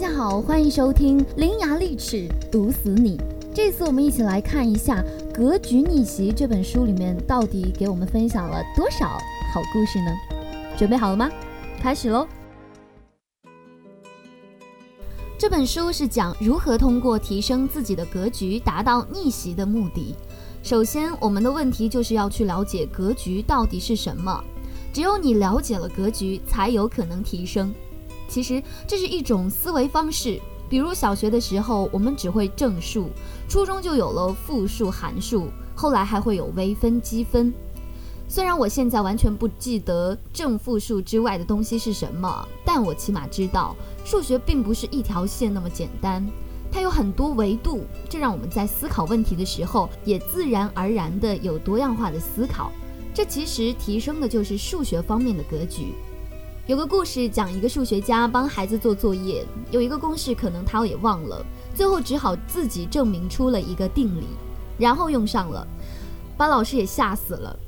大家好，欢迎收听《伶牙俐齿毒死你》。这次我们一起来看一下《格局逆袭》这本书里面到底给我们分享了多少好故事呢？准备好了吗？开始喽！这本书是讲如何通过提升自己的格局，达到逆袭的目的。首先，我们的问题就是要去了解格局到底是什么。只有你了解了格局，才有可能提升。其实这是一种思维方式，比如小学的时候我们只会正数，初中就有了复数、函数，后来还会有微分、积分。虽然我现在完全不记得正负数之外的东西是什么，但我起码知道数学并不是一条线那么简单，它有很多维度，这让我们在思考问题的时候也自然而然的有多样化的思考。这其实提升的就是数学方面的格局。有个故事讲一个数学家帮孩子做作业，有一个公式可能他也忘了，最后只好自己证明出了一个定理，然后用上了，把老师也吓死了。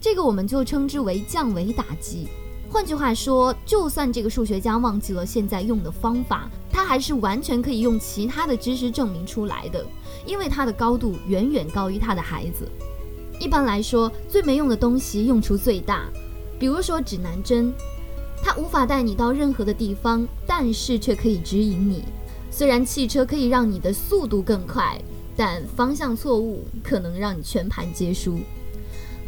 这个我们就称之为降维打击。换句话说，就算这个数学家忘记了现在用的方法，他还是完全可以用其他的知识证明出来的，因为他的高度远远高于他的孩子。一般来说，最没用的东西用处最大，比如说指南针。它无法带你到任何的地方，但是却可以指引你。虽然汽车可以让你的速度更快，但方向错误可能让你全盘皆输。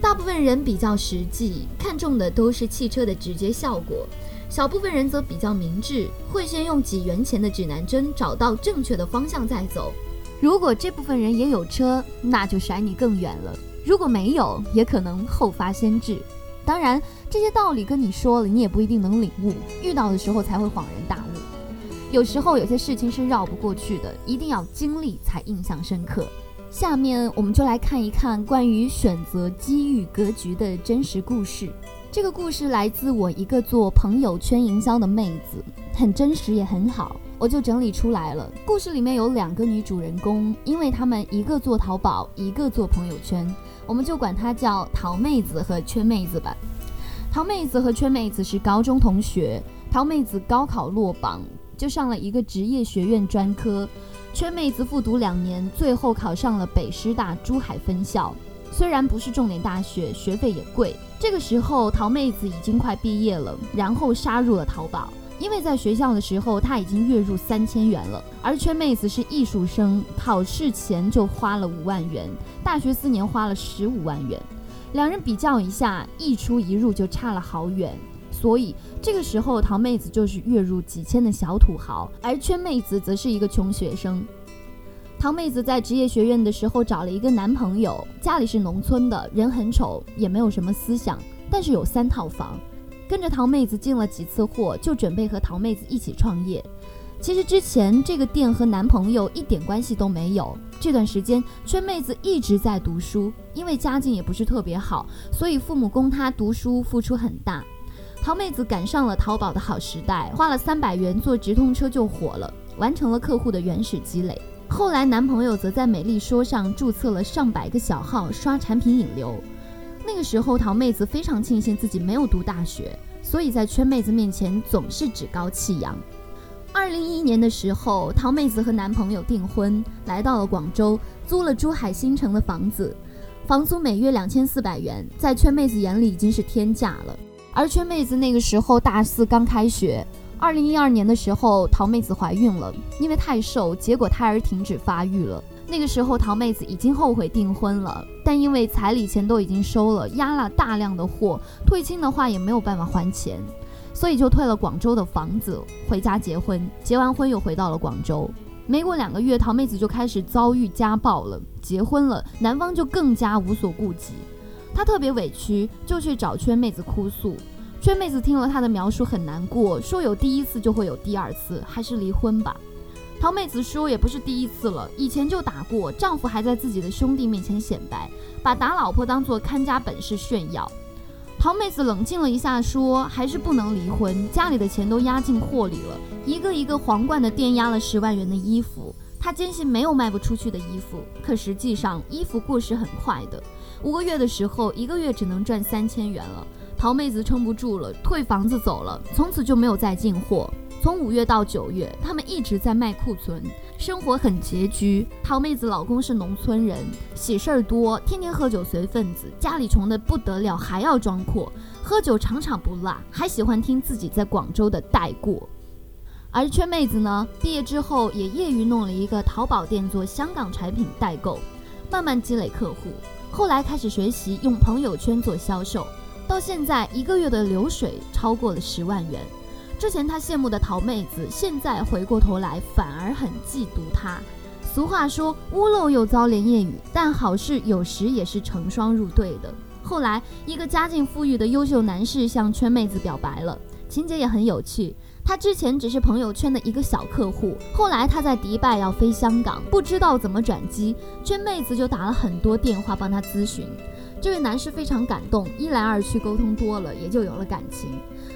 大部分人比较实际，看重的都是汽车的直接效果；小部分人则比较明智，会先用几元钱的指南针找到正确的方向再走。如果这部分人也有车，那就甩你更远了；如果没有，也可能后发先至。当然，这些道理跟你说了，你也不一定能领悟。遇到的时候才会恍然大悟。有时候有些事情是绕不过去的，一定要经历才印象深刻。下面我们就来看一看关于选择机遇格局的真实故事。这个故事来自我一个做朋友圈营销的妹子，很真实也很好，我就整理出来了。故事里面有两个女主人公，因为她们一个做淘宝，一个做朋友圈。我们就管她叫桃妹子和圈妹子吧。桃妹子和圈妹子是高中同学，桃妹子高考落榜，就上了一个职业学院专科。圈妹子复读两年，最后考上了北师大珠海分校。虽然不是重点大学，学费也贵。这个时候，桃妹子已经快毕业了，然后杀入了淘宝。因为在学校的时候，他已经月入三千元了，而圈妹子是艺术生，考试前就花了五万元，大学四年花了十五万元，两人比较一下，一出一入就差了好远，所以这个时候桃妹子就是月入几千的小土豪，而圈妹子则是一个穷学生。桃妹子在职业学院的时候找了一个男朋友，家里是农村的，人很丑，也没有什么思想，但是有三套房。跟着桃妹子进了几次货，就准备和桃妹子一起创业。其实之前这个店和男朋友一点关系都没有。这段时间，圈妹子一直在读书，因为家境也不是特别好，所以父母供她读书付出很大。桃妹子赶上了淘宝的好时代，花了三百元坐直通车就火了，完成了客户的原始积累。后来男朋友则在美丽说上注册了上百个小号，刷产品引流。那个时候，桃妹子非常庆幸自己没有读大学，所以在圈妹子面前总是趾高气扬。二零一一年的时候，桃妹子和男朋友订婚，来到了广州，租了珠海新城的房子，房租每月两千四百元，在圈妹子眼里已经是天价了。而圈妹子那个时候大四刚开学，二零一二年的时候，桃妹子怀孕了，因为太瘦，结果胎儿停止发育了。那个时候，桃妹子已经后悔订婚了，但因为彩礼钱都已经收了，压了大量的货，退亲的话也没有办法还钱，所以就退了广州的房子，回家结婚。结完婚又回到了广州。没过两个月，桃妹子就开始遭遇家暴了。结婚了，男方就更加无所顾忌，她特别委屈，就去找圈妹子哭诉。圈妹子听了她的描述很难过，说有第一次就会有第二次，还是离婚吧。桃妹子说也不是第一次了，以前就打过，丈夫还在自己的兄弟面前显摆，把打老婆当做看家本事炫耀。桃妹子冷静了一下，说还是不能离婚，家里的钱都压进货里了，一个一个皇冠的店压了十万元的衣服，她坚信没有卖不出去的衣服，可实际上衣服过时很快的，五个月的时候，一个月只能赚三千元了。桃妹子撑不住了，退房子走了，从此就没有再进货。从五月到九月，他们一直在卖库存，生活很拮据。桃妹子老公是农村人，喜事儿多，天天喝酒随份子，家里穷得不得了，还要装阔，喝酒场场不落，还喜欢听自己在广州的带过。而圈妹子呢，毕业之后也业余弄了一个淘宝店做香港产品代购，慢慢积累客户。后来开始学习用朋友圈做销售，到现在一个月的流水超过了十万元。之前他羡慕的淘妹子，现在回过头来反而很嫉妒他。俗话说屋漏又遭连夜雨，但好事有时也是成双入对的。后来一个家境富裕的优秀男士向圈妹子表白了，情节也很有趣。他之前只是朋友圈的一个小客户，后来他在迪拜要飞香港，不知道怎么转机，圈妹子就打了很多电话帮他咨询。这位男士非常感动，一来二去沟通多了，也就有了感情。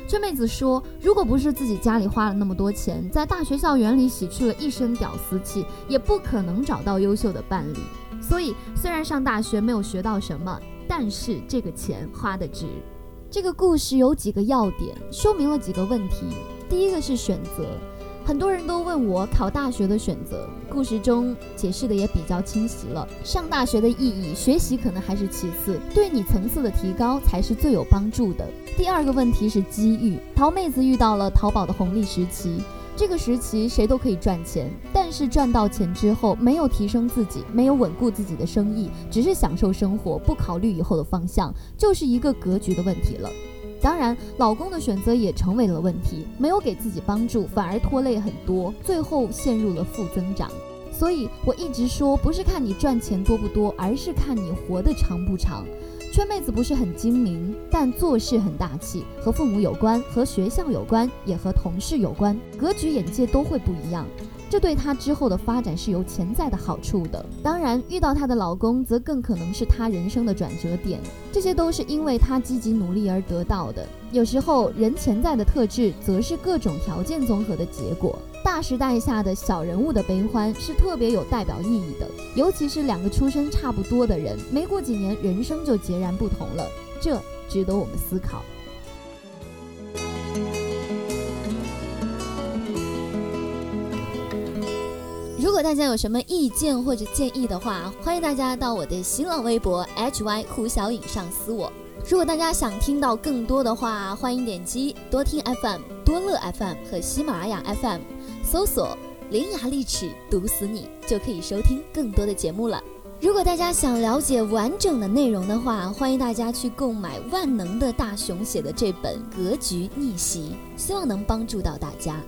圈妹子说，如果不是自己家里花了那么多钱，在大学校园里洗去了一身屌丝气，也不可能找到优秀的伴侣。所以虽然上大学没有学到什么，但是这个钱花的值。这个故事有几个要点，说明了几个问题。第一个是选择，很多人都问我考大学的选择，故事中解释的也比较清晰了。上大学的意义，学习可能还是其次，对你层次的提高才是最有帮助的。第二个问题是机遇，淘妹子遇到了淘宝的红利时期，这个时期谁都可以赚钱，但是赚到钱之后没有提升自己，没有稳固自己的生意，只是享受生活，不考虑以后的方向，就是一个格局的问题了。当然，老公的选择也成为了问题，没有给自己帮助，反而拖累很多，最后陷入了负增长。所以我一直说，不是看你赚钱多不多，而是看你活得长不长。圈妹子不是很精明，但做事很大气，和父母有关，和学校有关，也和同事有关，格局眼界都会不一样。这对她之后的发展是有潜在的好处的。当然，遇到她的老公，则更可能是她人生的转折点。这些都是因为她积极努力而得到的。有时候，人潜在的特质，则是各种条件综合的结果。大时代下的小人物的悲欢，是特别有代表意义的。尤其是两个出身差不多的人，没过几年，人生就截然不同了。这值得我们思考。如果大家有什么意见或者建议的话，欢迎大家到我的新浪微博 hy 胡小颖上私我。如果大家想听到更多的话，欢迎点击多听 FM、多乐 FM 和喜马拉雅 FM，搜索“伶牙俐齿毒死你”就可以收听更多的节目了。如果大家想了解完整的内容的话，欢迎大家去购买万能的大熊写的这本《格局逆袭》，希望能帮助到大家。